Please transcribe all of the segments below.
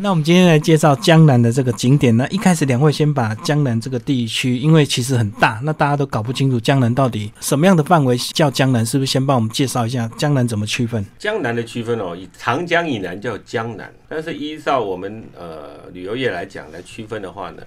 那我们今天来介绍江南的这个景点。那一开始两位先把江南这个地区，因为其实很大，那大家都搞不清楚江南到底什么样的范围叫江南，是不是先帮我们介绍一下江南怎么区分？江南的区分哦，以长江以南叫江南，但是依照我们呃旅游业来讲来区分的话呢，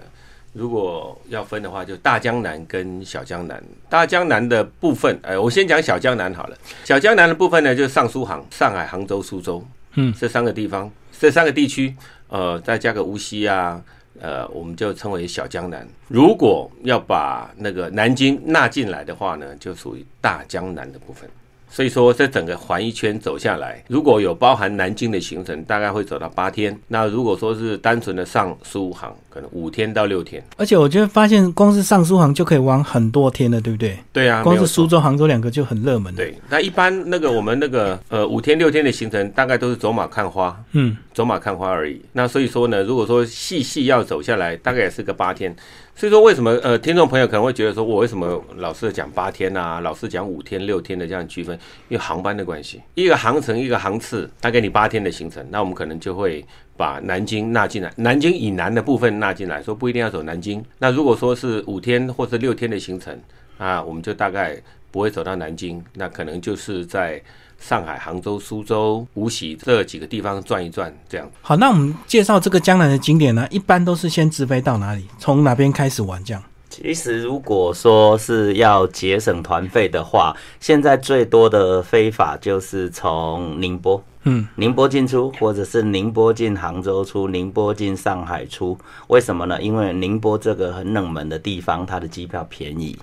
如果要分的话，就大江南跟小江南。大江南的部分，呃，我先讲小江南好了。小江南的部分呢，就是上苏杭、上海、杭州、苏州，嗯，这三个地方，这三个地区，呃，再加个无锡啊，呃，我们就称为小江南。如果要把那个南京纳进来的话呢，就属于大江南的部分。所以说，这整个环一圈走下来，如果有包含南京的行程，大概会走到八天。那如果说是单纯的上苏杭，可能五天到六天。而且我觉得发现，光是上苏杭就可以玩很多天了，对不对？对啊，光是苏州、杭州两个就很热门。，对，那一般那个我们那个呃五天六天的行程，大概都是走马看花，嗯，走马看花而已。那所以说呢，如果说细细要走下来，大概也是个八天。所以说为什么呃听众朋友可能会觉得说我为什么老是讲八天啊，老是讲五天六天的这样区分？因为航班的关系，一个航程一个航次，它给你八天的行程，那我们可能就会把南京纳进来，南京以南的部分纳进来，说不一定要走南京。那如果说是五天或者六天的行程，啊，我们就大概不会走到南京，那可能就是在上海、杭州、苏州、无锡这几个地方转一转，这样。好，那我们介绍这个江南的景点呢，一般都是先直飞到哪里，从哪边开始玩这样？其实，如果说是要节省团费的话，现在最多的飞法就是从宁波，嗯，宁波进出，或者是宁波进杭州出，宁波进上海出。为什么呢？因为宁波这个很冷门的地方，它的机票便宜，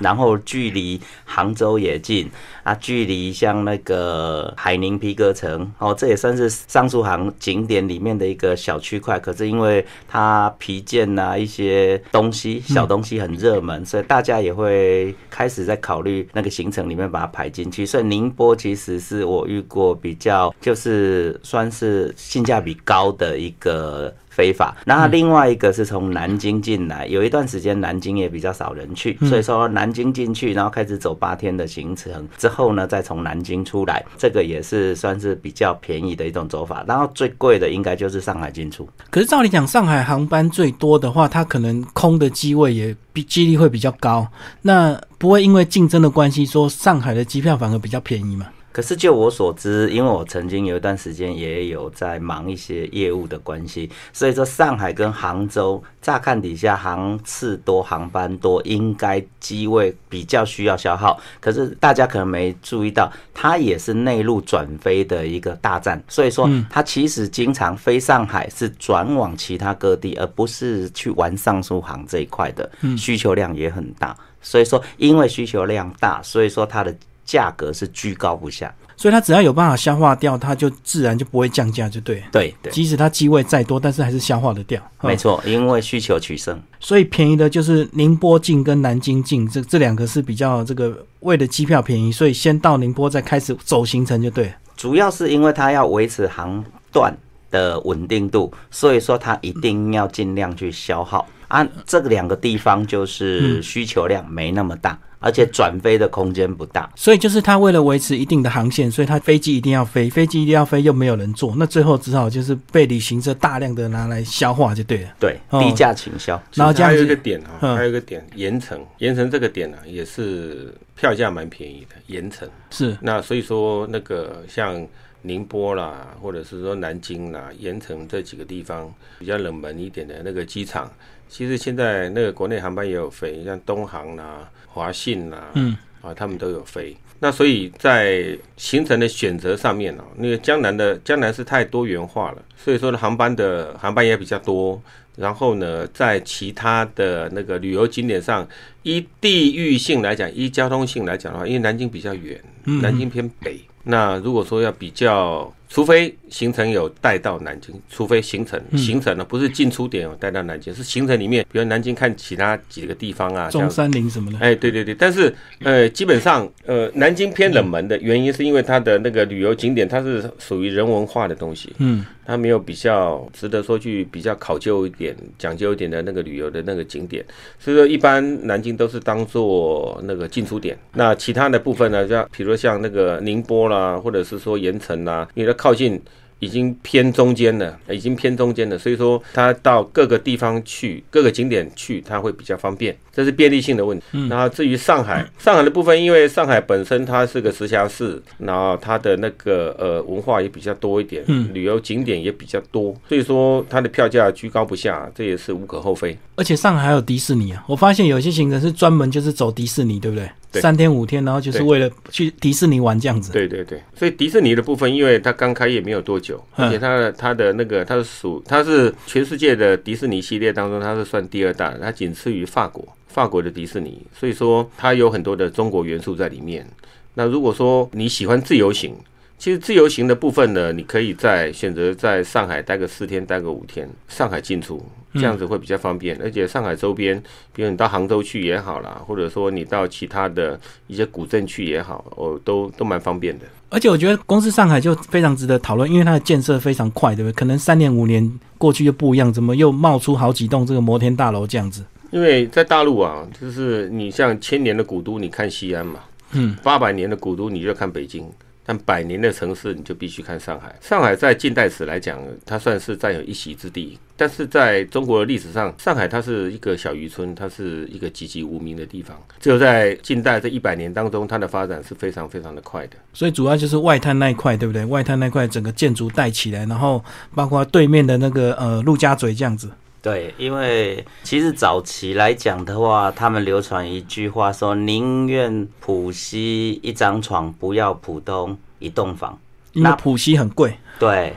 然后距离杭州也近啊，距离像那个海宁皮革城哦，这也算是上述行景点里面的一个小区块。可是因为它皮件呐、一些东西小东西很热门，所以大家也会开始在考虑那个行程里面把它排进去。所以宁波其实是我遇过比较就是算是性价比高的一个非法。那另外一个是从南京进来，有一段时间南京也比较少人去，所以说南京进去，然后开始走八天的行程，之后呢再从南京出来，这个也是算是比较便宜的一种走法。然后最贵的应该就是上海进出。可是照理讲，上海航班最多的话，它可能空的机位也比几率会比较高。那不会因为竞争的关系，说上海的机票反而比较便宜嘛？可是就我所知，因为我曾经有一段时间也有在忙一些业务的关系，所以说上海跟杭州乍看底下航次多、航班多，应该机位比较需要消耗。可是大家可能没注意到，它也是内陆转飞的一个大站，所以说它其实经常飞上海是转往其他各地，而不是去玩上苏杭这一块的，需求量也很大。所以说，因为需求量大，所以说它的价格是居高不下。所以它只要有办法消化掉，它就自然就不会降价，就对。对对，即使它机位再多，但是还是消化得掉。嗯没错，因为需求取胜。所以便宜的就是宁波进跟南京进，这这两个是比较这个为了机票便宜，所以先到宁波再开始走行程就对。主要是因为它要维持航段的稳定度，所以说它一定要尽量去消耗啊。这两个地方就是需求量没那么大，而且转飞的空间不大。所以就是他为了维持一定的航线，所以他飞机一定要飞，飞机一定要飞，又没有人坐，那最后只好就是被旅行社大量的拿来消化就对了。对，哦低价倾销。然后还有一个点哈、嗯还有一个点，盐城，盐城这个点呢、也是票价蛮便宜的。盐城，是那所以说那个像宁波啦，或者是说南京啦、盐城这几个地方比较冷门一点的那个机场，其实现在那个国内航班也有飞，像东航啦、华信啦，嗯，啊，他们都有飞。那所以在行程的选择上面哦，那个江南的江南是太多元化了，所以说呢，航班的航班也比较多。然后呢，在其他的那个旅游景点上，依地域性来讲，依交通性来讲的话，因为南京比较远，南京偏北。那如果说要比较，除非行程有带到南京，除非行程行程呢不是进出点有带到南京，是行程里面，比如南京看其他几个地方啊，中山陵什么的。哎，对对对，但是呃，基本上呃，南京偏冷门的原因是因为它的那个旅游景点，它是属于人文化的东西，嗯，它没有比较值得说去比较考究一点、讲究一点的那个旅游的那个景点，所以说一般南京都是当做那个进出点。那其他的部分呢，像比如像那个宁波啦，或者是说盐城啦，因为它靠近。已经偏中间了，已经偏中间了，所以说它到各个地方去，各个景点去，它会比较方便，这是便利性的问题。然后至于上海，上海的部分，因为上海本身它是个直辖市，然后它的那个呃文化也比较多一点，旅游景点也比较多，所以说它的票价居高不下，这也是无可厚非。而且上海还有迪士尼啊，我发现有些行程是专门就是走迪士尼，对不对？对。三天五天，然后就是为了去迪士尼玩这样子。对对对，所以迪士尼的部分，因为它刚开业没有多久，嗯。而且它的它的那个它是属它是全世界的迪士尼系列当中，它是算第二大的，它仅次于法国法国的迪士尼，所以说它有很多的中国元素在里面。那如果说你喜欢自由行，其实自由行的部分呢，你可以在选择在上海待个四天，待个五天，上海进出，这样子会比较方便。而且上海周边，比如你到杭州去也好啦，或者说你到其他的一些古镇去也好，哦，都都蛮方便的。而且我觉得公司上海就非常值得讨论，因为它的建设非常快，对不对？可能三年五年过去就不一样，怎么又冒出好几栋这个摩天大楼这样子？因为在大陆啊，就是你像千年的古都，你看西安嘛，嗯，八百年的古都你就看北京，但百年的城市你就必须看上海。上海在近代史来讲，它算是占有一席之地，但是在中国的历史上，上海它是一个小渔村，它是一个籍籍无名的地方。只有在近代这一百年当中，它的发展是非常非常的快的。所以主要就是外滩那一块，对不对？外滩那块整个建筑带起来，然后包括对面的那个呃陆家嘴这样子。对，因为其实早期来讲的话，他们流传一句话说：“宁愿浦西一张床，不要浦东一栋房。那因为浦西很贵，”对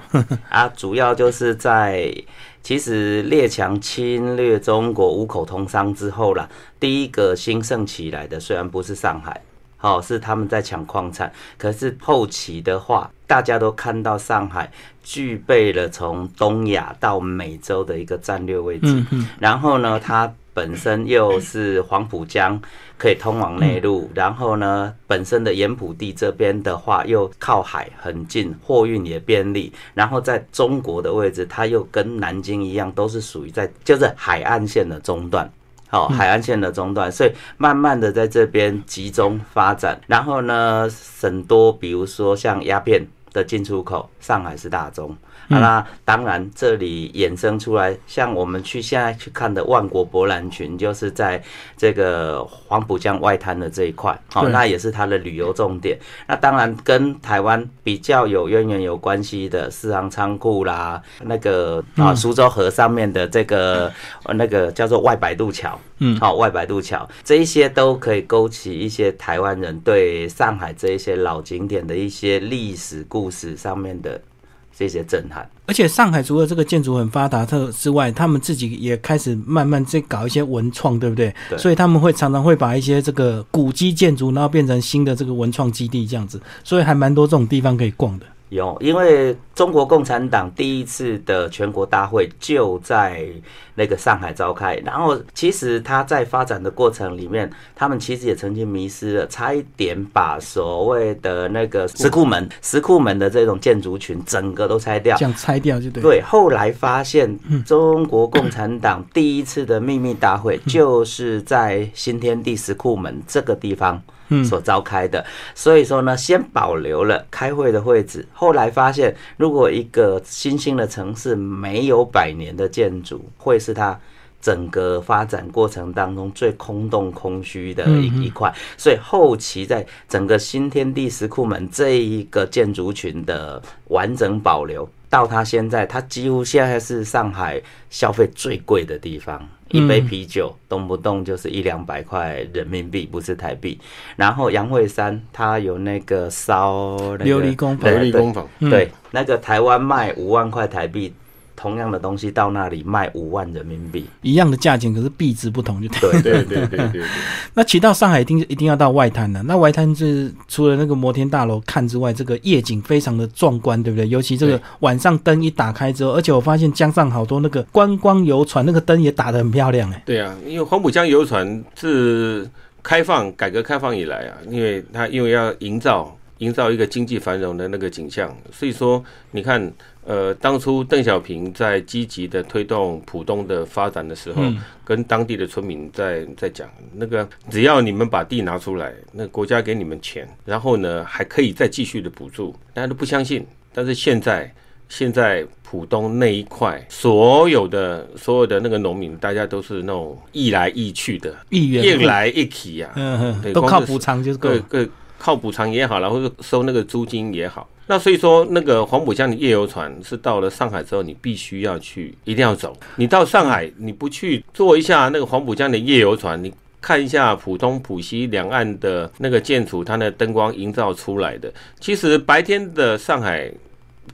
啊，主要就是在其实列强侵略中国五口通商之后啦，第一个兴盛起来的虽然不是上海。哦，是他们在抢矿产，可是后期的话，大家都看到上海具备了从东亚到美洲的一个战略位置。嗯嗯，然后呢，它本身又是黄浦江可以通往内陆，然后呢，本身的盐埔地这边的话又靠海很近，货运也便利。然后在中国的位置，它又跟南京一样，都是属于在就是海岸线的中段。好、海岸线的中段，所以慢慢的在这边集中发展。然后呢，很多比如说像鸦片的进出口，上海是大宗。啊，那当然，这里衍生出来，像我们去现在去看的万国博览群，就是在这个黄浦江外滩的这一块，好、对那也是它的旅游重点。那当然跟台湾比较有渊源、有关系的四行仓库啦，那个啊苏州河上面的这个呃那个叫做外白渡桥，嗯好、外白渡桥这一些都可以勾起一些台湾人对上海这一些老景点的一些历史故事上面的这些震撼。而且上海除了这个建筑很发达特之外，他们自己也开始慢慢在搞一些文创，对不对？对所以他们会常常会把一些这个古迹建筑，然后变成新的这个文创基地这样子，所以还蛮多这种地方可以逛的。有，因为中国共产党第一次的全国大会就在那个上海召开，然后其实他在发展的过程里面，他们其实也曾经迷失了，差一点把所谓的那个石库门、石库门的这种建筑群整个都拆掉这。样拆掉就对。，对，后来发现中国共产党第一次的秘密大会就是在新天地石库门这个地方嗯所召开的，所以说呢，先保留了开会的会址。后来发现，如果一个新兴的城市没有百年的建筑，会是它。整个发展过程当中最空洞空虚的一一块，所以后期在整个新天地石库门这一个建筑群的完整保留，到它现在，它几乎现在是上海消费最贵的地方，一杯啤酒动不动就是一两百块人民币，不是台币。然后杨惠山他有那个烧那个琉璃工坊琉璃工坊，对，那个台湾卖五万块台币，同样的东西到那里卖五万人民币。一样的价钱，可是币值不同就对。对对对对对对。那骑到上海一定一定要到外滩的。那外滩是除了那个摩天大楼看之外，这个夜景非常的壮观，对不对？尤其这个晚上灯一打开之后，而且我发现江上好多那个观光游船，那个灯也打得很漂亮哎。对啊，因为黄浦江游船自开放改革开放以来啊，因为它因为要营造营造一个经济繁荣的那个景象，所以说你看，呃，当初邓小平在积极的推动浦东的发展的时候，嗯跟当地的村民在在讲，那个只要你们把地拿出来，那国家给你们钱，然后呢还可以再继续的补助，大家都不相信，但是现在现在浦东那一块所有的所有的那个农民，大家都是那种一来一去的，一来一去呀、嗯对嗯，都靠补偿就是够各。各靠补偿也好，然后是收那个租金也好。那所以说，那个黄浦江的夜游船是到了上海之后，你必须要去，一定要走。你到上海，你不去坐一下那个黄浦江的夜游船，你看一下浦东、浦西两岸的那个建筑，它的灯光营造出来的，其实白天的上海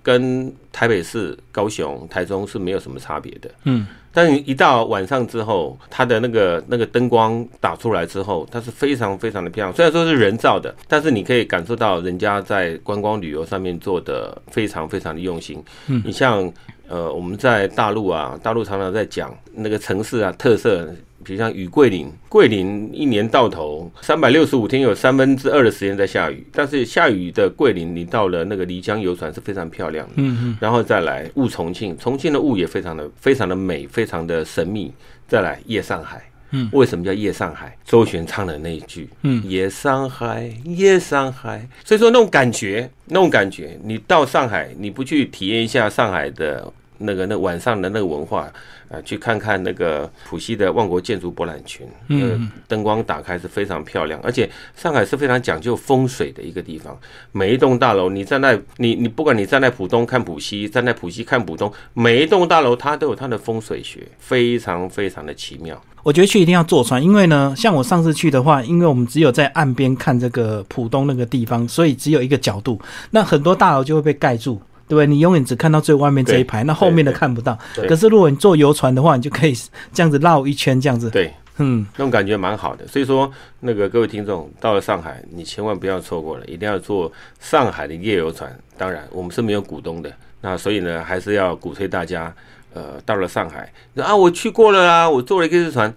跟台北市、高雄、台中是没有什么差别的。嗯，但是一到晚上之后，它的那个那个灯光打出来之后，它是非常非常的漂亮。虽然说是人造的，但是你可以感受到人家在观光旅游上面做的非常非常的用心。嗯你像呃，我们在大陆啊，大陆常常在讲那个城市啊特色。比如像雨桂林，桂林一年到头三百六十五天有三分之二的时间在下雨，但是下雨的桂林，你到了那个漓江游船是非常漂亮的。嗯嗯，然后再来雾重庆，重庆的雾也非常的非常的美，非常的神秘。再来夜上海，嗯为什么叫夜上海？周璇唱的那一句，嗯夜上海，夜上海。所以说那种感觉，那种感觉，你到上海，你不去体验一下上海的那个那晚上的那个文化，啊，去看看那个浦西的万国建筑博览群，嗯呃，灯光打开是非常漂亮，而且上海是非常讲究风水的一个地方。每一栋大楼，你站在你你不管你站在浦东看浦西，站在浦西看浦东，每一栋大楼它都有它的风水学，非常非常的奇妙。我觉得去一定要坐船，因为呢，像我上次去的话，因为我们只有在岸边看这个浦东那个地方，所以只有一个角度，那很多大楼就会被盖住。对不对？你永远只看到最外面这一排，那后面的看不到。对可是如果你坐游船的话，你就可以这样子绕一圈，这样子。对，嗯，那种感觉蛮好的。所以说，那个各位听众到了上海，你千万不要错过了，一定要坐上海的夜游船。当然，我们是没有股东的，那所以呢，还是要鼓吹大家，呃，到了上海啊，我去过了啊，我坐了一个日船，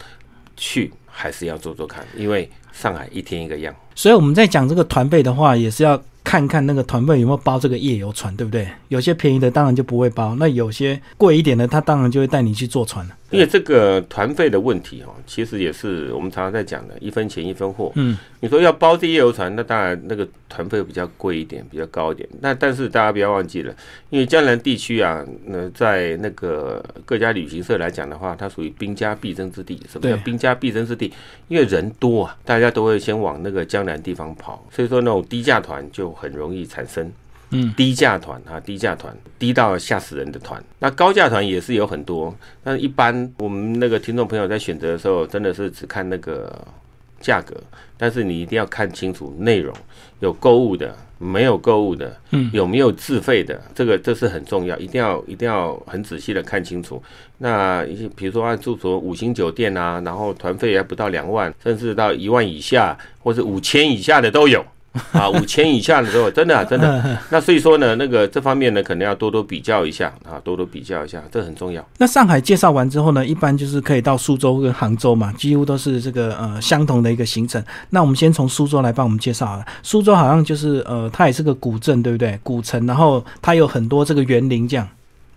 去还是要做做看，因为上海一天一个样。所以我们在讲这个团费的话，也是要看看那个团费有没有包这个夜游船，对不对？有些便宜的当然就不会包，那有些贵一点的，他当然就会带你去坐船了。因为这个团费的问题哦，其实也是我们常常在讲的，一分钱一分货。嗯，你说要包这夜游船，那当然那个团费比较贵一点，比较高一点。那但是大家不要忘记了，因为江南地区啊，那在那个各家旅行社来讲的话，它属于兵家必争之地。什么叫兵家必争之地？因为人多啊，大家都会先往那个江南地方跑，所以说那种低价团就很容易产生。嗯，低价团啊，低价团，低到吓死人的团。那高价团也是有很多，但一般我们那个听众朋友在选择的时候，真的是只看那个价格，但是你一定要看清楚内容，有购物的，没有购物的，嗯有没有自费的，这个这是很重要，一定要一定要很仔细的看清楚。那一些比如说按住所五星酒店啊，然后团费还不到两万，甚至到一万以下，或是五千以下的都有。啊，五千以下的时候，真的、啊、真的。那所以说呢，那个这方面呢，可能要多多比较一下啊，多多比较一下，这很重要。那上海介绍完之后呢，一般就是可以到苏州跟杭州嘛，几乎都是这个呃相同的一个行程。那我们先从苏州来帮我们介绍好了。苏州好像就是呃，它也是个古镇，对不对？古城，然后它有很多这个园林这样。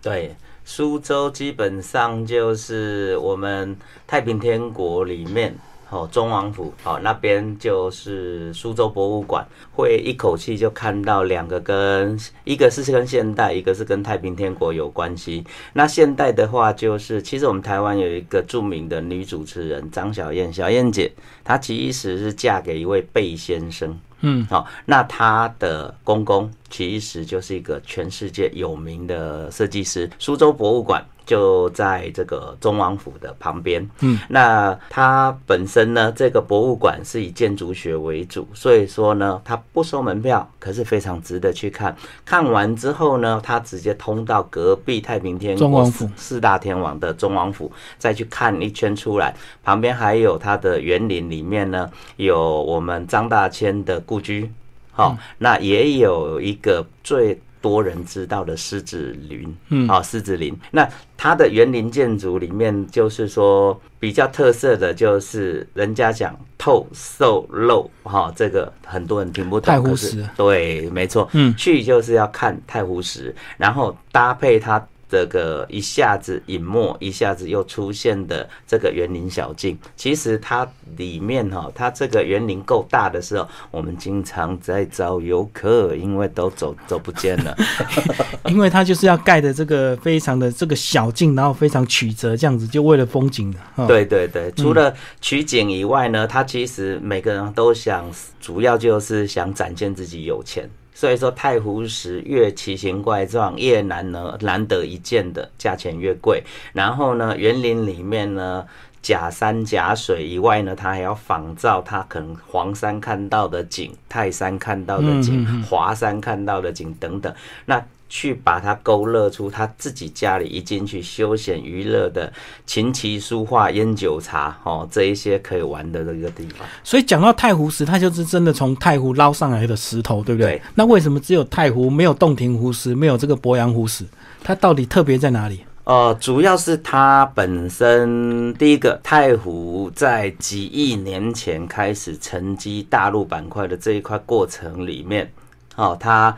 对，苏州基本上就是我们太平天国里面。哦，中王府哦，那边就是苏州博物馆，会一口气就看到两个跟一个是跟现代，一个是跟太平天国有关系。那现代的话，就是其实我们台湾有一个著名的女主持人张小燕，小燕姐，她其实是嫁给一位贝先生。嗯，好、那她的公公其实就是一个全世界有名的设计师。苏州博物馆就在这个中王府的旁边。嗯，那它本身呢，这个博物馆是以建筑学为主，所以说呢，它不收门票，可是非常值得去看。看完之后呢，它直接通到隔壁太平天国王府四大天王的中王府，再去看一圈出来，旁边还有它的园林里面呢，有我们张大千的故居，好、那也有一个最多人知道的狮子林，嗯好、狮子林。那它的园林建筑里面，就是说比较特色的就是人家讲透瘦肉，哈、这个很多人听不懂。太湖石对，没错，嗯去就是要看太湖石，然后搭配它这个一下子隐没，一下子又出现的这个园林小径，其实它里面哈，它这个园林够大的时候，我们经常在找游客，因为都走走不见了。因为它就是要盖的这个非常的这个小径，然后非常曲折，这样子就为了风景的。哦，对对对，除了取景以外呢，它其实每个人都想，主要就是想展现自己有钱。所以说，太湖石越奇形怪状，越难呢难得一见的价钱越贵。然后呢，园林里面呢，假山假水以外呢，它还要仿造它可能黄山看到的景、泰山看到的景、华山看到的景等等。那去把它勾勒出他自己家里一进去休闲娱乐的琴棋书画烟酒茶哦，这一些可以玩的这个地方。所以讲到太湖石，它就是真的从太湖捞上来的石头，对不对？对那为什么只有太湖，没有洞庭湖石，没有这个鄱阳湖石？它到底特别在哪里？呃，主要是它本身第一个太湖在几亿年前开始沉积大陆板块的这一块过程里面，哦，它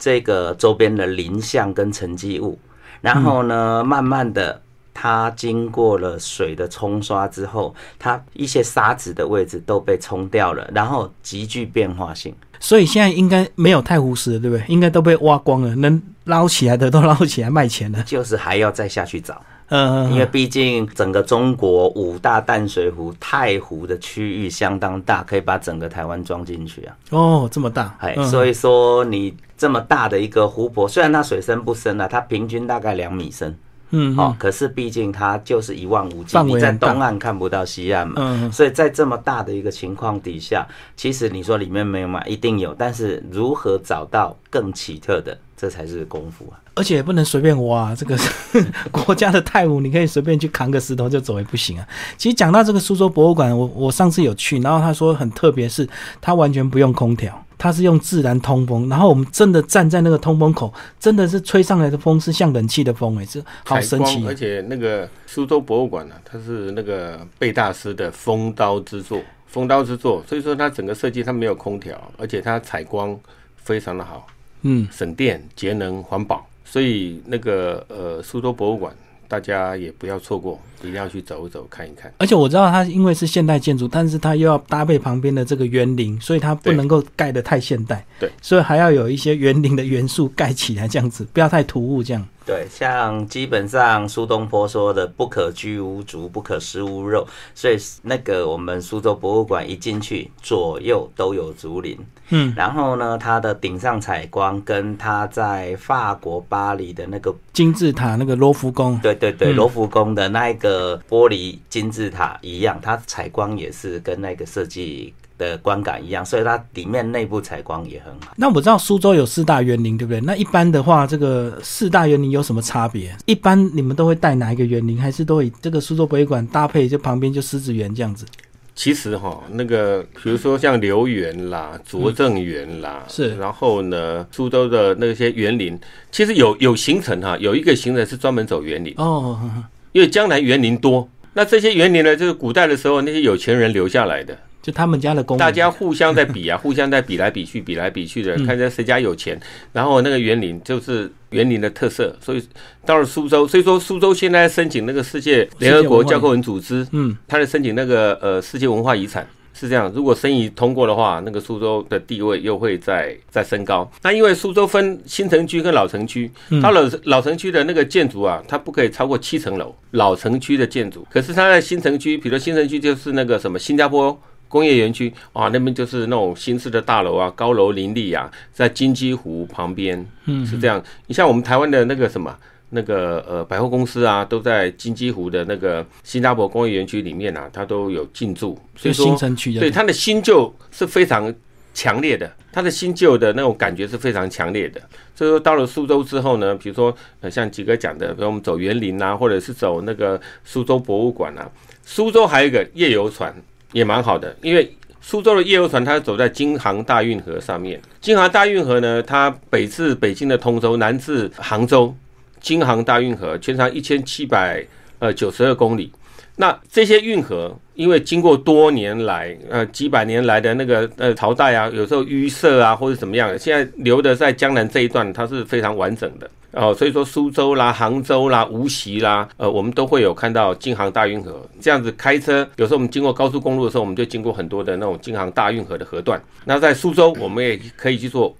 这个周边的林相跟沉积物，然后呢，慢慢的它经过了水的冲刷之后，它一些沙子的位置都被冲掉了，然后极具变化性。所以现在应该没有太湖石了，对不对？应该都被挖光了，能捞起来的都捞起来卖钱了。就是还要再下去找，嗯，因为毕竟整个中国五大淡水湖，太湖的区域相当大，可以把整个台湾装进去啊。哦，这么大，哎，嗯所以说你这么大的一个湖泊，虽然它水深不深啊，它平均大概两米深，嗯，哦，可是毕竟它就是一望无际，你在东岸看不到西岸嘛，嗯，所以在这么大的一个情况底下，其实你说里面没有嘛，一定有，但是如何找到更奇特的，这才是功夫啊。而且也不能随便挖，这个 国家的泰晤，你可以随便去扛个石头就走也不行啊。其实讲到这个苏州博物馆，我我上次有去，然后他说很特别，是它完全不用空调，它是用自然通风，然后我们真的站在那个通风口，真的是吹上来的风是像冷气的风、哎，这好神奇、而且那个苏州博物馆呢、它是那个贝大师的风刀之作，风刀之作，所以说它整个设计它没有空调，而且它采光非常的好，嗯，省电、节能、环保，所以那个呃苏州博物馆大家也不要错过，一定要去走一走看一看。而且我知道它因为是现代建筑，但是它又要搭配旁边的这个园林，所以它不能够盖得太现代。对，所以还要有一些园林的元素盖起来，这样子不要太突兀，这样。对，像基本上苏东坡说的“不可居无竹，不可食无肉”，所以那个我们苏州博物馆一进去，左右都有竹林。嗯，然后呢，它的顶上采光跟它在法国巴黎的那个，金字塔那个罗浮宫，对对对，嗯罗浮宫的那一个玻璃金字塔一样，它采光也是跟那个设计的观感一样，所以它里面内部采光也很好。那我知道苏州有四大园林，对不对？那一般的话，这个四大园林有什么差别？一般你们都会带哪一个园林，还是都以这个苏州博物馆搭配，就旁边就狮子园这样子？其实哈，那个比如说像留园啦、拙政园啦，是然后呢，苏州的那些园林，其实有有行程哈，有一个行程是专门走园林，哦，呵呵因为江南园林多。那这些园林呢，就是古代的时候那些有钱人留下来的，就他们家的公大家互相在比啊，互相在比来比去，比来比去的，看在谁家有钱。然后那个园林就是园林的特色，所以到了苏州，所以说苏州现在申请那个世界联合国教科文组织，嗯，他在申请那个呃世界文化遗产。是这样，如果申遗通过的话，那个苏州的地位又会再再升高。那因为苏州分新城区跟老城区，它老老城区的那个建筑啊，它不可以超过七层楼。老城区的建筑，可是它在新城区，比如新城区就是那个什么新加坡工业园区啊，那边就是那种新式的大楼啊，高楼林立啊，在金鸡湖旁边，嗯，是这样。你像我们台湾的那个什么。那个呃百货公司啊，都在金鸡湖的那个新加坡工业园区里面啊，它都有进驻，所以说新城区的，对它的新旧是非常强烈的，它的新旧的那种感觉是非常强烈的。所以说到了苏州之后呢，比如说呃像吉哥讲的，比如我们走园林啊，或者是走那个苏州博物馆啊，苏州还有一个夜游船也蛮好的，因为。苏州的夜游船，它走在京杭大运河上面。京杭大运河呢，它北至北京的通州，南至杭州。京杭大运河全长一千七百呃九十二公里。那这些运河，因为经过多年来呃几百年来的那个呃朝代啊，有时候淤塞啊或者怎么样，现在留的在江南这一段，它是非常完整的。哦，所以说苏州啦、杭州啦、无锡啦，呃，我们都会有看到京杭大运河这样子开车。有时候我们经过高速公路的时候，我们就经过很多的那种京杭大运河的河段。那在苏州，我们也可以去做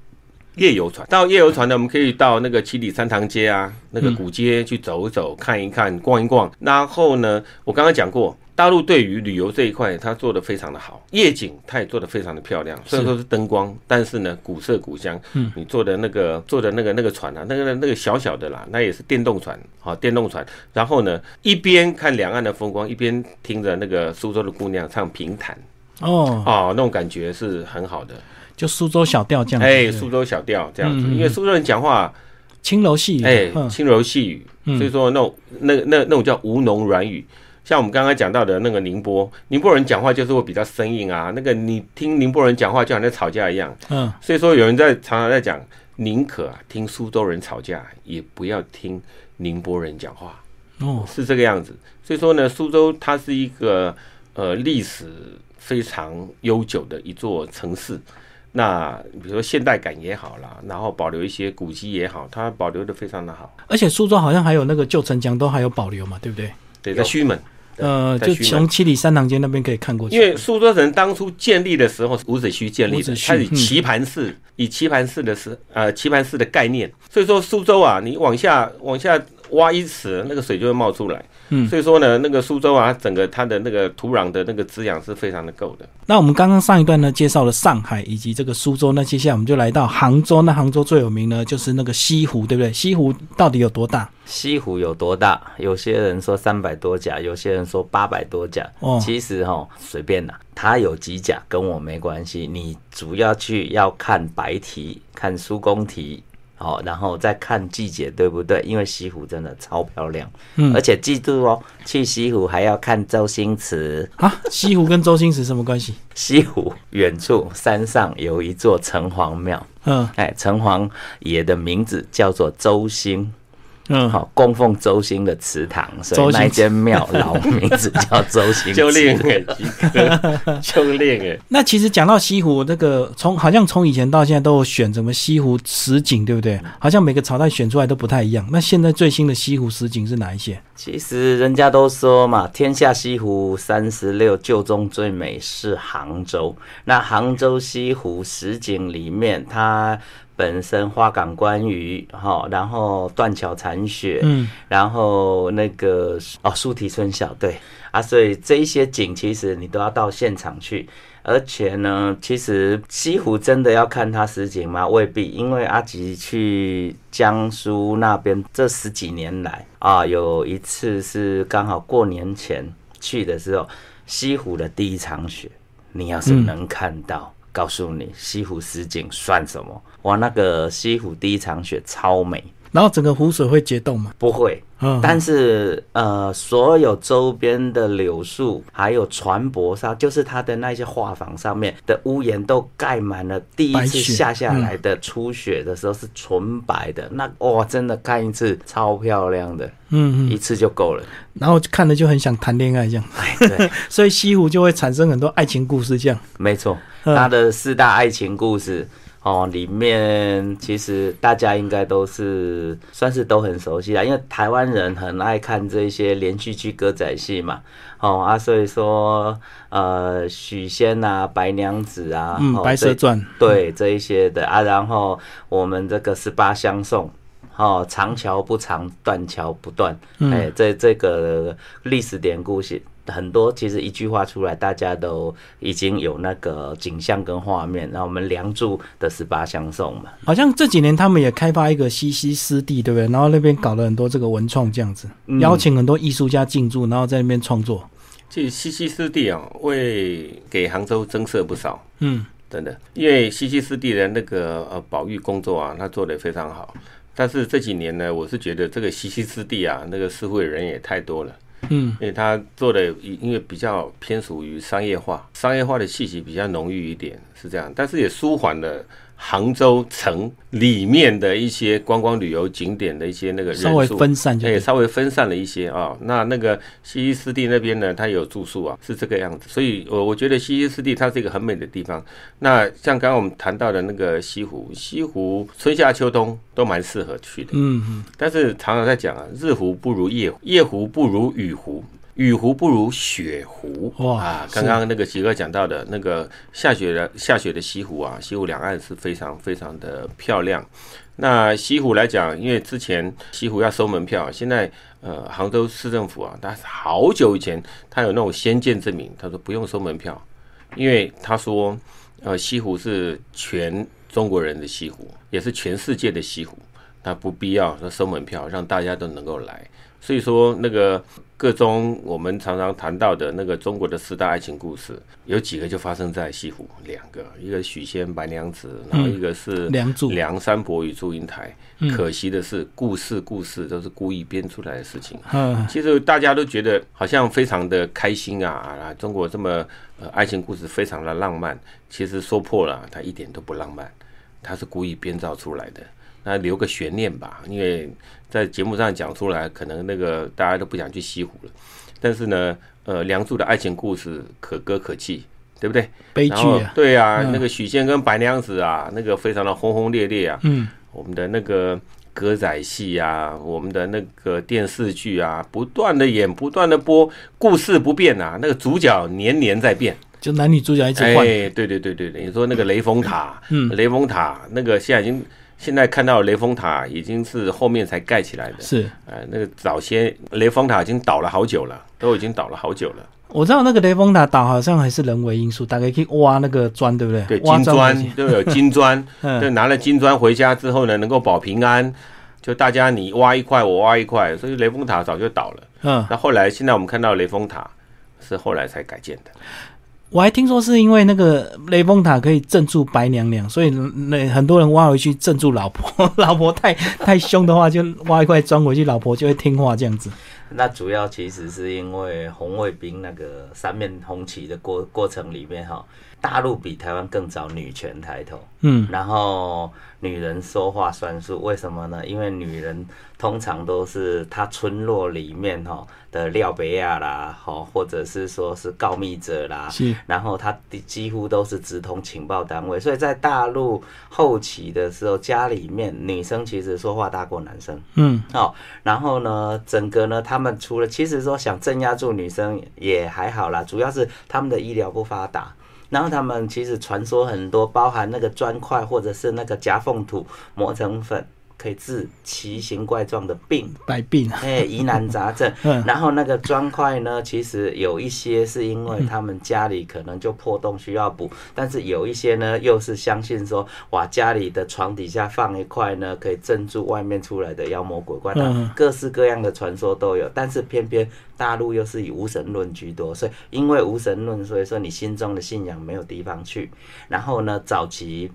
夜游船。到夜游船呢，我们可以到那个七里三塘街啊，那个古街去走一走、看一看、逛一逛。然后呢，我刚刚讲过。大陆对于旅游这一块，它做的非常的好，夜景它也做的非常的漂亮。虽然说是灯光，但是呢，古色古香。嗯，你坐的那个坐的那个那个船啊，那个那个小小的啦，那也是电动船，好电动船。然后呢，一边看两岸的风光，一边听着那个苏州的姑娘唱评弹。哦哦，那种感觉是很好的，就苏州小调这样。哎，苏州小调这样子，因为苏州人讲话轻柔细语，哎，轻柔细语，所以说那种那那那种叫吴侬软语。像我们刚刚讲到的那个宁波，宁波人讲话就是会比较生硬啊。那个你听宁波人讲话，就好像吵架一样。嗯，所以说有人在常常在讲，宁可啊听苏州人吵架，也不要听宁波人讲话。哦，是这个样子。所以说呢，苏州它是一个呃历史非常悠久的一座城市。那比如说现代感也好啦，然后保留一些古迹也好，它保留的非常的好。而且苏州好像还有那个旧城墙都还有保留嘛，对不对？对，在胥门。呃，就从七里三塘街那边可以看过去。因为苏州城当初建立的时候，五子胥建立的，它以棋盘式，以棋盘式的是呃棋盘式的概念，所以说苏州啊，你往下往下挖一尺，那个水就会冒出来。嗯，所以说呢，那个苏州啊，整个它的那个土壤的那个滋养是非常的够的。那我们刚刚上一段呢，介绍了上海以及这个苏州，那接下来我们就来到杭州。那杭州最有名呢，就是那个西湖，对不对？西湖到底有多大？西湖有多大？有些人说三百多甲，有些人说八百多甲。哦，其实哈，随便啦，它有几甲跟我没关系。你主要去要看白题，看苏公题。好，然后再看季节对不对？因为西湖真的超漂亮，嗯，而且记住哦，去西湖还要看周星驰啊。西湖跟周星驰什么关系？西湖远处山上有一座城隍庙，嗯，哎，城隍爷的名字叫做周兴。嗯，好，供奉周星的祠堂，所以那间庙老名字叫周星。修炼哎，修炼哎。那其实讲到西湖，那个从好像从以前到现在都有选什么西湖十景，对不对？好像每个朝代选出来都不太一样。那现在最新的西湖十景是哪一些？其实人家都说嘛，天下西湖三十六，旧中最美是杭州。那杭州西湖十景里面，它。本身花港观鱼哈，然后断桥残雪，嗯，然后那个哦，苏堤春晓，对啊，所以这一些景其实你都要到现场去，而且呢，其实西湖真的要看它实景吗？未必，因为阿吉去江苏那边这十几年来啊，有一次是刚好过年前去的时候，西湖的第一场雪，你要是能看到。告诉你，西湖十景算什么？哇，那个西湖第一场雪超美，然后整个湖水会结冻吗？不会，嗯，但是呃，所有周边的柳树，还有船舶上，就是它的那些画舫上面的屋檐都盖满了第一次下下来的初雪的时候是纯白的，那哇，真的看一次超漂亮的，嗯嗯，一次就够了，然后看了就很想谈恋爱这样，哎，对，所以西湖就会产生很多爱情故事这样，没错。它的四大爱情故事哦，里面其实大家应该都是算是都很熟悉啦，因为台湾人很爱看这些连续剧歌仔戏嘛，哦啊，所以说呃许仙啊、白娘子啊，嗯，白蛇传，对这一些的啊，然后我们这个十八相送，哦，长桥不长，断桥不断，哎，这这个历史典故是。很多其实一句话出来，大家都已经有那个景象跟画面。然后我们梁祝的十八相送嘛，好像这几年他们也开发一个西溪湿地，对不对？然后那边搞了很多这个文创这样子，邀请很多艺术家进驻，然后在那边创作。其实西溪湿地啊，为给杭州增色不少。嗯，真的，因为西溪湿地的那个呃保育工作啊，他做的非常好。但是这几年呢，我是觉得这个西溪湿地啊，那个社会人也太多了。嗯，因为他做的因为比较偏属于商业化，商业化的气息比较浓郁一点，是这样。但是也舒缓了杭州城里面的一些观光旅游景点的一些那个人数稍微分散就哎，对。稍微分散了一些啊、那那个西西湿地那边呢，它有住宿啊，是这个样子。所以，我我觉得西西湿地它是一个很美的地方。那像刚刚我们谈到的那个西湖，西湖春夏秋冬都蛮适合去的。嗯嗯，但是常常在讲啊，日湖不如夜湖，夜湖不如雨湖。雨湖不如雪湖哇啊！刚刚那个杰哥讲到的那个下雪的下雪的西湖啊，西湖两岸是非常非常的漂亮。那西湖来讲，因为之前西湖要收门票，现在呃杭州市政府啊，他好久以前他有那种先见之明，他说不用收门票，因为他说呃西湖是全中国人的西湖，也是全世界的西湖，他不必要说收门票，让大家都能够来。所以说那个各中我们常常谈到的那个中国的四大爱情故事，有几个就发生在西湖，两个，一个许仙白娘子，然后一个是梁祝梁山伯与祝英台。可惜的是，故事故事都是故意编出来的事情。嗯，其实大家都觉得好像非常的开心啊啊！中国这么呃爱情故事非常的浪漫，其实说破了，它一点都不浪漫，它是故意编造出来的。那留个悬念吧，因为在节目上讲出来，可能那个大家都不想去西湖了。但是呢，呃，梁祝的爱情故事可歌可泣，对不对？悲剧啊，对啊，嗯那个许仙跟白娘子啊，那个非常的轰轰烈烈啊。嗯，我们的那个歌仔戏啊，我们的那个电视剧啊，不断的演，不断的播，故事不变啊，那个主角年年在变。就男女主角一直换，哎，对对对对对，你说那个雷峰塔，嗯雷峰塔那个现在已经。现在看到雷峰塔已经是后面才盖起来的，是。呃，那个早先雷峰塔已经倒了好久了，都已经倒了好久了。我知道那个雷峰塔倒好像还是人为因素，大概可以挖那个砖，对不对？对，金砖都有金砖，嗯。对，拿了金砖回家之后呢，能够保平安，就大家你挖一块，我挖一块，所以雷峰塔早就倒了。嗯，那后来现在我们看到雷峰塔是后来才改建的，我还听说是因为那个雷峰塔可以镇住白娘娘，所以那很多人挖回去镇住老婆，老婆太太凶的话，就挖一块砖回去，老婆就会听话这样子。那主要其实是因为红卫兵那个三面红旗的过过程里面哈，大陆比台湾更早女权抬头，嗯，然后女人说话算数，为什么呢？因为女人通常都是她村落里面哈的廖北亚啦，哈，或者是说是告密者啦，是然后她几乎都是直通情报单位，所以在大陆后期的时候，家里面女生其实说话大过男生。嗯哦，然后呢，整个呢，他们除了其实说想镇压住女生也还好啦，主要是他们的医疗不发达。然后他们其实传说很多，包含那个砖块或者是那个夹缝土磨成粉，可以治奇形怪状的病，百病，哎，疑难杂症。嗯然后那个砖块呢，其实有一些是因为他们家里可能就破洞需要补，但是有一些呢，又是相信说，哇，家里的床底下放一块呢，可以镇住外面出来的妖魔鬼怪，嗯各式各样的传说都有。但是偏偏大陆又是以无神论居多，所以因为无神论，所以说你心中的信仰没有地方去。然后呢，早期。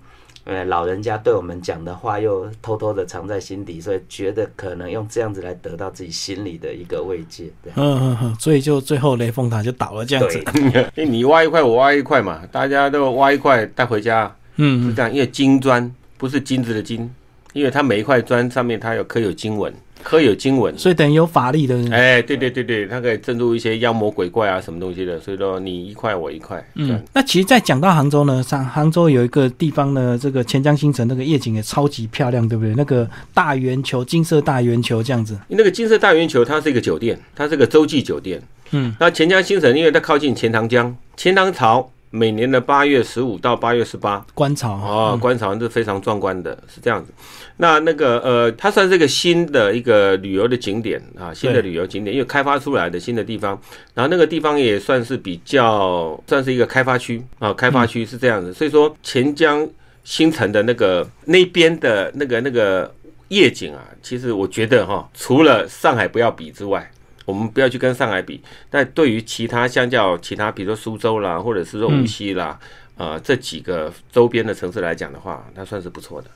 呃，老人家对我们讲的话又偷偷的藏在心底，所以觉得可能用这样子来得到自己心里的一个慰藉。对嗯嗯嗯，所以就最后雷峰塔就倒了这样子。对，因为你挖一块，我挖一块嘛，大家都挖一块带回家，嗯是嗯，这样。因为金砖不是金子的金，因为它每一块砖上面它有刻有经文，刻有经文。所以等于有法力的人。哎，对对对对，它可以镇住一些妖魔鬼怪啊，什么东西的。所以说你一块我一块，嗯，那其实，在讲到杭州呢，上杭州有一个地方呢，这个钱江新城那个夜景也超级漂亮，对不对？那个大圆球，金色大圆球这样子。那个金色大圆球，它是一个酒店，它是个洲际酒店。嗯，那钱江新城，因为它靠近钱塘江，钱塘潮每年的八月十五到八月十八，观潮啊，观潮是非常壮观的，是这样子。那那个呃，它算是一个新的一个旅游的景点啊，新的旅游景点，因为开发出来的新的地方，然后那个地方也算是比较算是一个开发区啊，开发区是这样子。所以说钱江新城的那个那边的那个那个夜景啊，其实我觉得哈，除了上海不要比之外。我们不要去跟上海比，但对于其他相较其他，比如说苏州啦，或者是说无锡啦，呃，这几个周边的城市来讲的话，那算是不错的。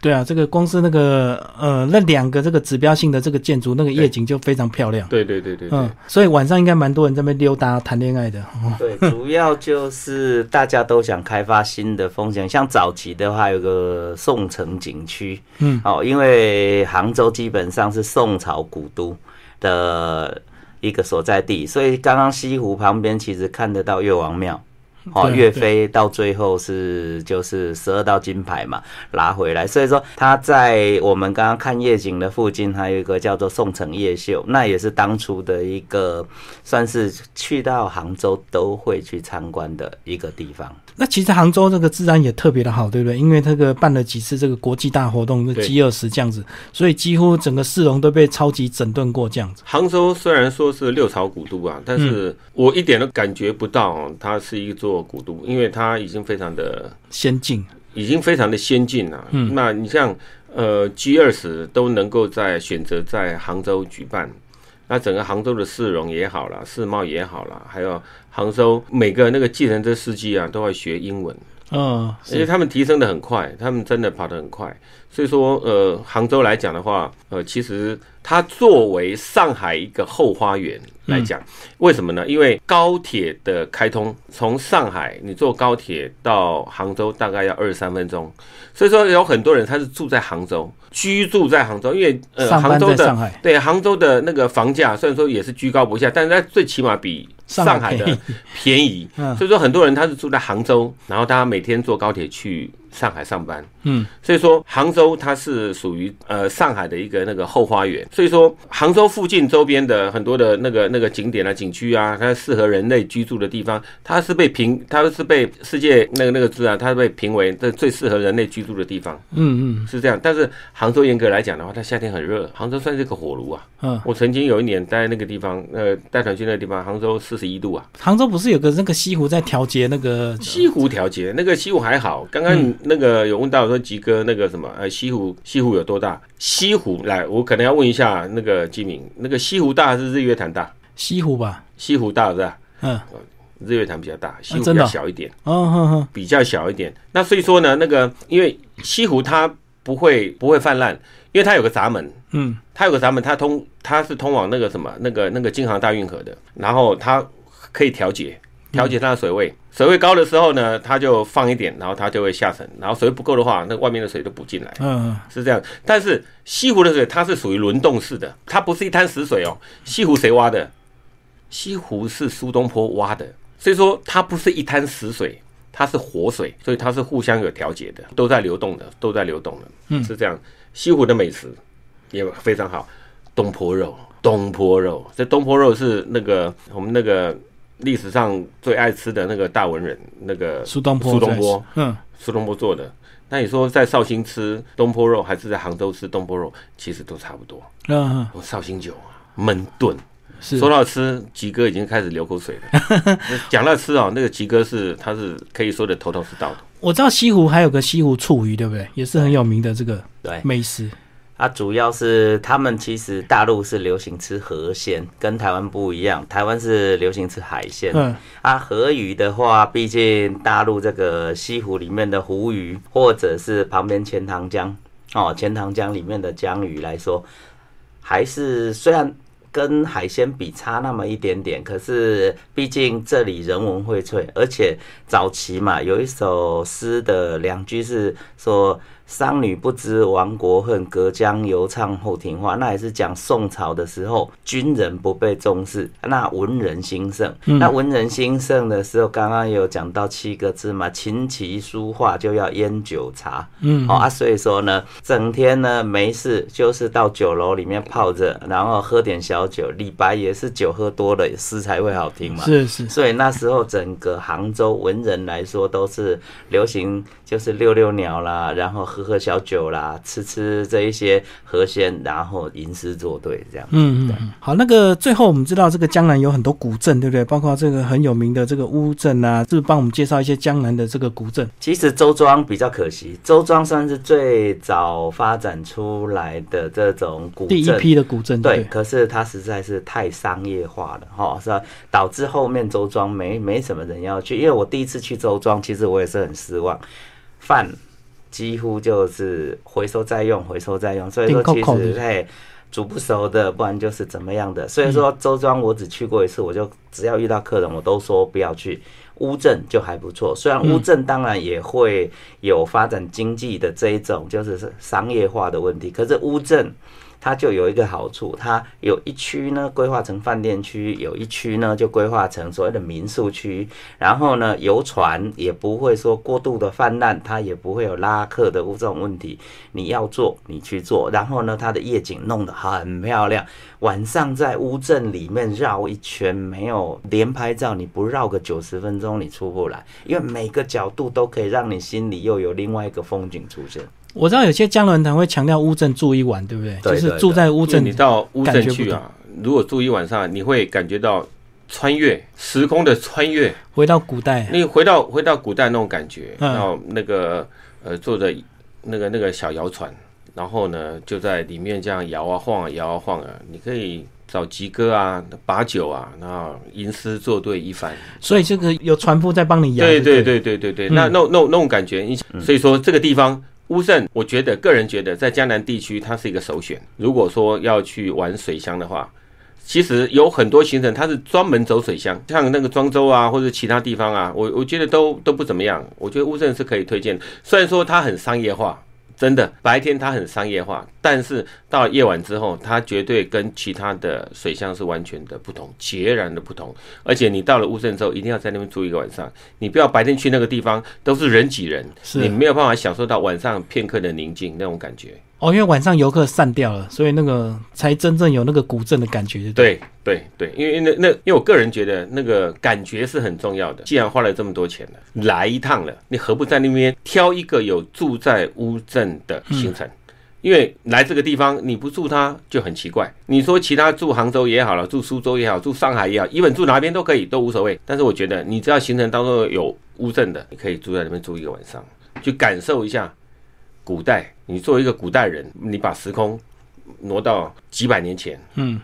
对啊，这个光是那个呃那两个这个指标性的这个建筑，那个夜景就非常漂亮。对对对对对。嗯，所以晚上应该蛮多人在那边溜达谈恋爱的。哦对，主要就是大家都想开发新的风景，像早期的话有个宋城景区，嗯，哦，因为杭州基本上是宋朝古都的一个所在地，所以刚刚西湖旁边其实看得到岳王庙。哦，岳飞到最后是就是十二道金牌嘛拿回来，所以说他在我们刚刚看夜景的附近还有一个叫做宋城夜秀，那也是当初的一个算是去到杭州都会去参观的一个地方。那其实杭州这个治安也特别的好，对不对？因为这个办了几次这个国际大活动，对。G 二十这样子，所以几乎整个市容都被超级整顿过这样子。杭州虽然说是六朝古都啊，但是我一点都感觉不到哦它是一座古都，因为它已经非常的先进，已经非常的先进了、嗯。那你像呃 G 二十都能够在选择在杭州举办，那整个杭州的市容也好了，世贸也好了，还有杭州每个那个计程车司机啊都要学英文，嗯，因为他们提升的很快，他们真的跑得很快。所以说，呃，杭州来讲的话，呃，其实它作为上海一个后花园来讲，为什么呢？因为高铁的开通，从上海你坐高铁到杭州大概要二十三分钟，所以说有很多人他是住在杭州，居住在杭州，因为呃，杭州的对杭州的那个房价虽然说也是居高不下，但是它最起码比上海的便宜，嗯。所以说很多人他是住在杭州，然后他每天坐高铁去上海上班。嗯，所以说杭州它是属于呃上海的一个那个后花园，所以说杭州附近周边的很多的那个那个景点啊、景区啊，它适合人类居住的地方，它是被评，它是被世界那个那个字啊，它被评为这最适合人类居住的地方，嗯嗯是这样。但是杭州严格来讲的话，它夏天很热，杭州算是个火炉啊。嗯，我曾经有一年待在那个地方，呃，带团去那个地方，杭州四十一度啊。杭州不是有个那个西湖在调节那个西湖调节那个西湖还好，刚刚你那个有问到说吉哥那个什么呃西湖西湖有多大？西湖来，我可能要问一下那个基民，那个西湖大还是日月潭大？西湖吧？西湖大是吧？嗯，日月潭比较大，西湖比较小一点，哦比较小一点。那所以说呢，那个因为西湖它不会不会泛滥，因为它有个闸门，嗯它有个闸门，它通它是通往那个什么那个那个京杭大运河的，然后它可以调节调节它的水位，水位高的时候呢，它就放一点，然后它就会下沉，然后水位不够的话，那外面的水都补进来，嗯是这样。但是西湖的水它是属于轮动式的，它不是一滩死水哦。西湖谁挖的？西湖是苏东坡挖的，所以说它不是一滩死水。它是活水，所以它是互相有调节的，都在流动的，都在流动的，嗯是这样。西湖的美食也非常好，东坡肉，东坡肉，这东坡肉是那个我们那个历史上最爱吃的那个大文人，那个苏东坡，苏东坡，嗯苏东坡做的。那你说在绍兴吃东坡肉，还是在杭州吃东坡肉，其实都差不多。嗯绍兴酒啊，焖炖。是说到吃，吉哥已经开始流口水了。讲到吃哦，那个吉哥是他是可以说的头头是道的。我知道西湖还有个西湖醋鱼，对不对？也是很有名的这个对，美食。啊，主要是他们其实大陆是流行吃河鲜，跟台湾不一样，台湾是流行吃海鲜。嗯啊，河鱼的话，毕竟大陆这个西湖里面的湖鱼，或者是旁边钱塘江哦，钱塘江里面的江鱼来说，还是虽然跟海鲜比差那么一点点，可是毕竟这里人文荟萃，而且早期嘛，有一首诗的两句是说。商女不知亡国恨，隔江犹唱后庭花。那也是讲宋朝的时候，军人不被重视，那文人兴盛。嗯那文人兴盛的时候，刚刚有讲到七个字嘛，琴棋书画就要烟酒茶。嗯哦啊，所以说呢，整天呢没事就是到酒楼里面泡着，然后喝点小酒。李白也是酒喝多了，诗才会好听嘛。是是，所以那时候整个杭州文人来说都是流行，就是遛遛鸟啦，然后喝喝小酒啦，吃吃这一些河鲜，然后吟诗作对这样。嗯嗯嗯，好，那个最后我们知道这个江南有很多古镇，对不对？包括这个很有名的这个乌镇啊，是不是帮我们介绍一些江南的这个古镇？其实周庄比较可惜，周庄算是最早发展出来的这种古镇。第一批的古镇，对，对，可是它实在是太商业化了哈，是吧？导致后面周庄没没什么人要去。因为我第一次去周庄，其实我也是很失望，饭几乎就是回收再用，回收再用。所以说，其实嘿，煮不熟的，不然就是怎么样的。所以说，周庄我只去过一次，我就只要遇到客人，我都说不要去。乌镇就还不错，虽然乌镇当然也会有发展经济的这一种，就是商业化的问题，可是乌镇。它就有一个好处，它有一区呢规划成饭店区，有一区呢就规划成所谓的民宿区。然后呢，游船也不会说过度的泛滥，它也不会有拉客的这种问题。你要做，你去做。然后呢，它的夜景弄得很漂亮。晚上在乌镇里面绕一圈，没有连拍照，你不绕个九十分钟，你出不来。因为每个角度都可以让你心里又有另外一个风景出现。我知道有些江南团会强调乌镇住一晚，对不对？就是住在乌镇，你到乌镇去啊，如果住一晚上，你会感觉到穿越时空的穿越，回到古代。你回到回到古代那种感觉，然后那个呃坐着那个那个小摇船，然后呢就在里面这样摇啊晃啊摇啊晃啊，你可以找吉哥啊把酒啊，然后吟诗作对一番。所以这个有船夫在帮你摇。对对对对对对，那那那那种感觉，所以说这个地方。乌镇，我觉得个人觉得在江南地区它是一个首选。如果说要去玩水乡的话，其实有很多行程它是专门走水乡，像那个庄周啊或者其他地方啊，我我觉得都都不怎么样。我觉得乌镇是可以推荐，虽然说它很商业化。真的，白天它很商业化，但是到夜晚之后，它绝对跟其他的水乡是完全的不同，截然的不同。而且你到了乌镇之后，一定要在那边住一个晚上，你不要白天去那个地方都是人挤人，你没有办法享受到晚上片刻的宁静那种感觉。哦，因为晚上游客散掉了，所以那个才真正有那个古镇的感觉。对对对，因为那那，因为我个人觉得那个感觉是很重要的。既然花了这么多钱了，来一趟了，你何不在那边挑一个有住在乌镇的行程？因为来这个地方你不住它就很奇怪。你说其他住杭州也好了，住苏州也好，住上海也好，一本住哪边都可以，都无所谓。但是我觉得，你只要行程当中有乌镇的，你可以住在那边住一个晚上，去感受一下。古代，你作为一个古代人，你把时空挪到几百年前，嗯，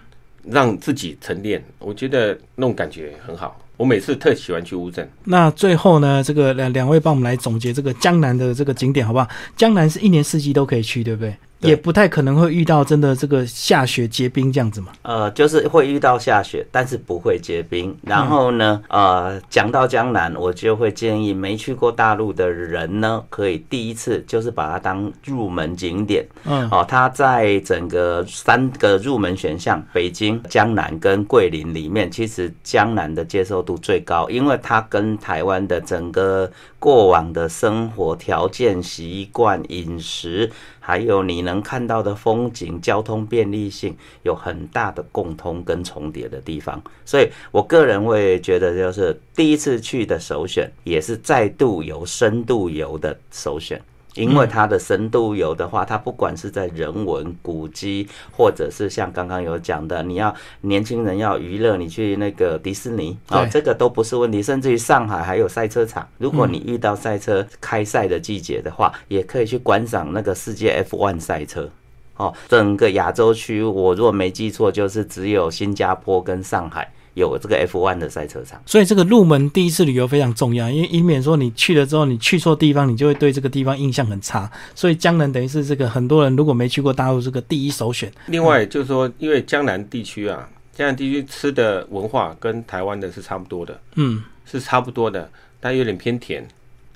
让自己沉淀，我觉得那种感觉很好。我每次特喜欢去乌镇。那最后呢，这个两两位帮我们来总结这个江南的这个景点好不好？江南是一年四季都可以去，对不对？也不太可能会遇到真的这个下雪结冰这样子嘛。呃，就是会遇到下雪，但是不会结冰。然后呢，呃，讲到江南，我就会建议没去过大陆的人呢，可以第一次就是把它当入门景点。嗯，哦，它在整个三个入门选项，北京、江南跟桂林里面，其实江南的接受度最高，因为它跟台湾的整个过往的生活条件、习惯、饮食。还有你能看到的风景、交通便利性有很大的共通跟重叠的地方，所以我个人会觉得，就是第一次去的首选，也是再度游、深度游的首选。因为它的深度游的话，它不管是在人文古迹，或者是像刚刚有讲的，你要年轻人要娱乐，你去那个迪士尼啊，这个都不是问题。甚至于上海还有赛车场，如果你遇到赛车开赛的季节的话，也可以去观赏那个世界 F1 赛车。哦，整个亚洲区，我如果没记错，就是只有新加坡跟上海。有这个 F1 的赛车场，所以这个入门第一次旅游非常重要，因为以免说你去了之后你去错地方，你就会对这个地方印象很差。所以江南等于是这个很多人如果没去过大陆，这个第一首选。另外就是说，因为江南地区啊，江南地区吃的文化跟台湾的是差不多的，嗯，是差不多的，但有点偏甜，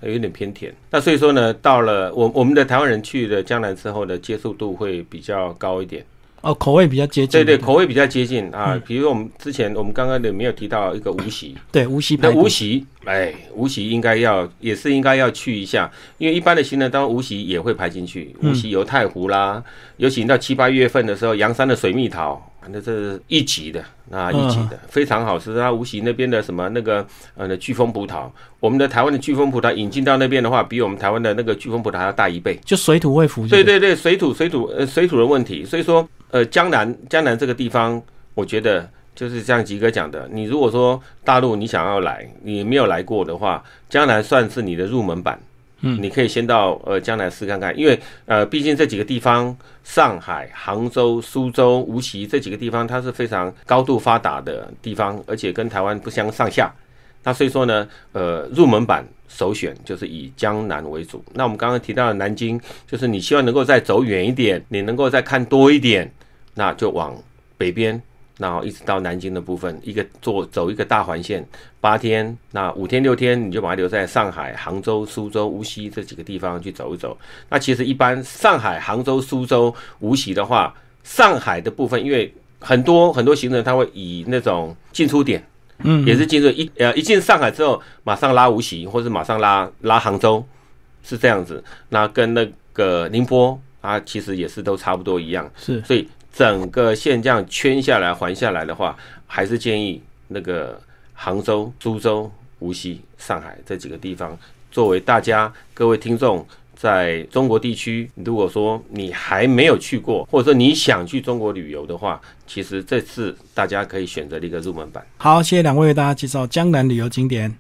有点偏甜。那所以说呢，到了我我们的台湾人去了江南之后呢接受度会比较高一点。哦，口味比较接近。对对，口味比较接近啊。比如我们之前，我们刚刚的没有提到一个无锡。对，无锡。那无锡，哎，无锡应该要也是应该要去一下，因为一般的行人当中，无锡也会排进去。无锡有太湖啦，尤其到七八月份的时候，阳山的水蜜桃，那这是一级的，那一级的非常好吃。它无锡那边的什么那个呃飓风葡萄，我们的台湾的飓风葡萄引进到那边的话，比我们台湾的那个飓风葡萄还要大一倍。就水土未服。对对对，水土水土呃水土的问题，所以说。呃，江南江南这个地方，我觉得就是像吉哥讲的，你如果说大陆你想要来，你没有来过的话，江南算是你的入门版。嗯，你可以先到呃江南试看看，因为呃毕竟这几个地方，上海、杭州、苏州、无锡这几个地方，它是非常高度发达的地方，而且跟台湾不相上下。那所以说呢，呃，入门版首选就是以江南为主。那我们刚刚提到的南京，就是你希望能够再走远一点，你能够再看多一点，那就往北边，然后一直到南京的部分，一个做走一个大环线，八天，那五天六天你就把它留在上海、杭州、苏州、无锡这几个地方去走一走。那其实一般上海、杭州、苏州、无锡的话，上海的部分，因为很多很多行程他会以那种进出点。嗯，也是进入一呃一进上海之后，马上拉无锡，或者马上拉拉杭州，是这样子。那跟那个宁波啊，其实也是都差不多一样。是，所以整个线这样圈下来环下来的话，还是建议那个杭州、苏州、无锡、上海这几个地方，作为大家各位听众。在中国地区，如果说你还没有去过，或者说你想去中国旅游的话，其实这次大家可以选择的一个入门版。好，谢谢两位为大家介绍江南旅游景点。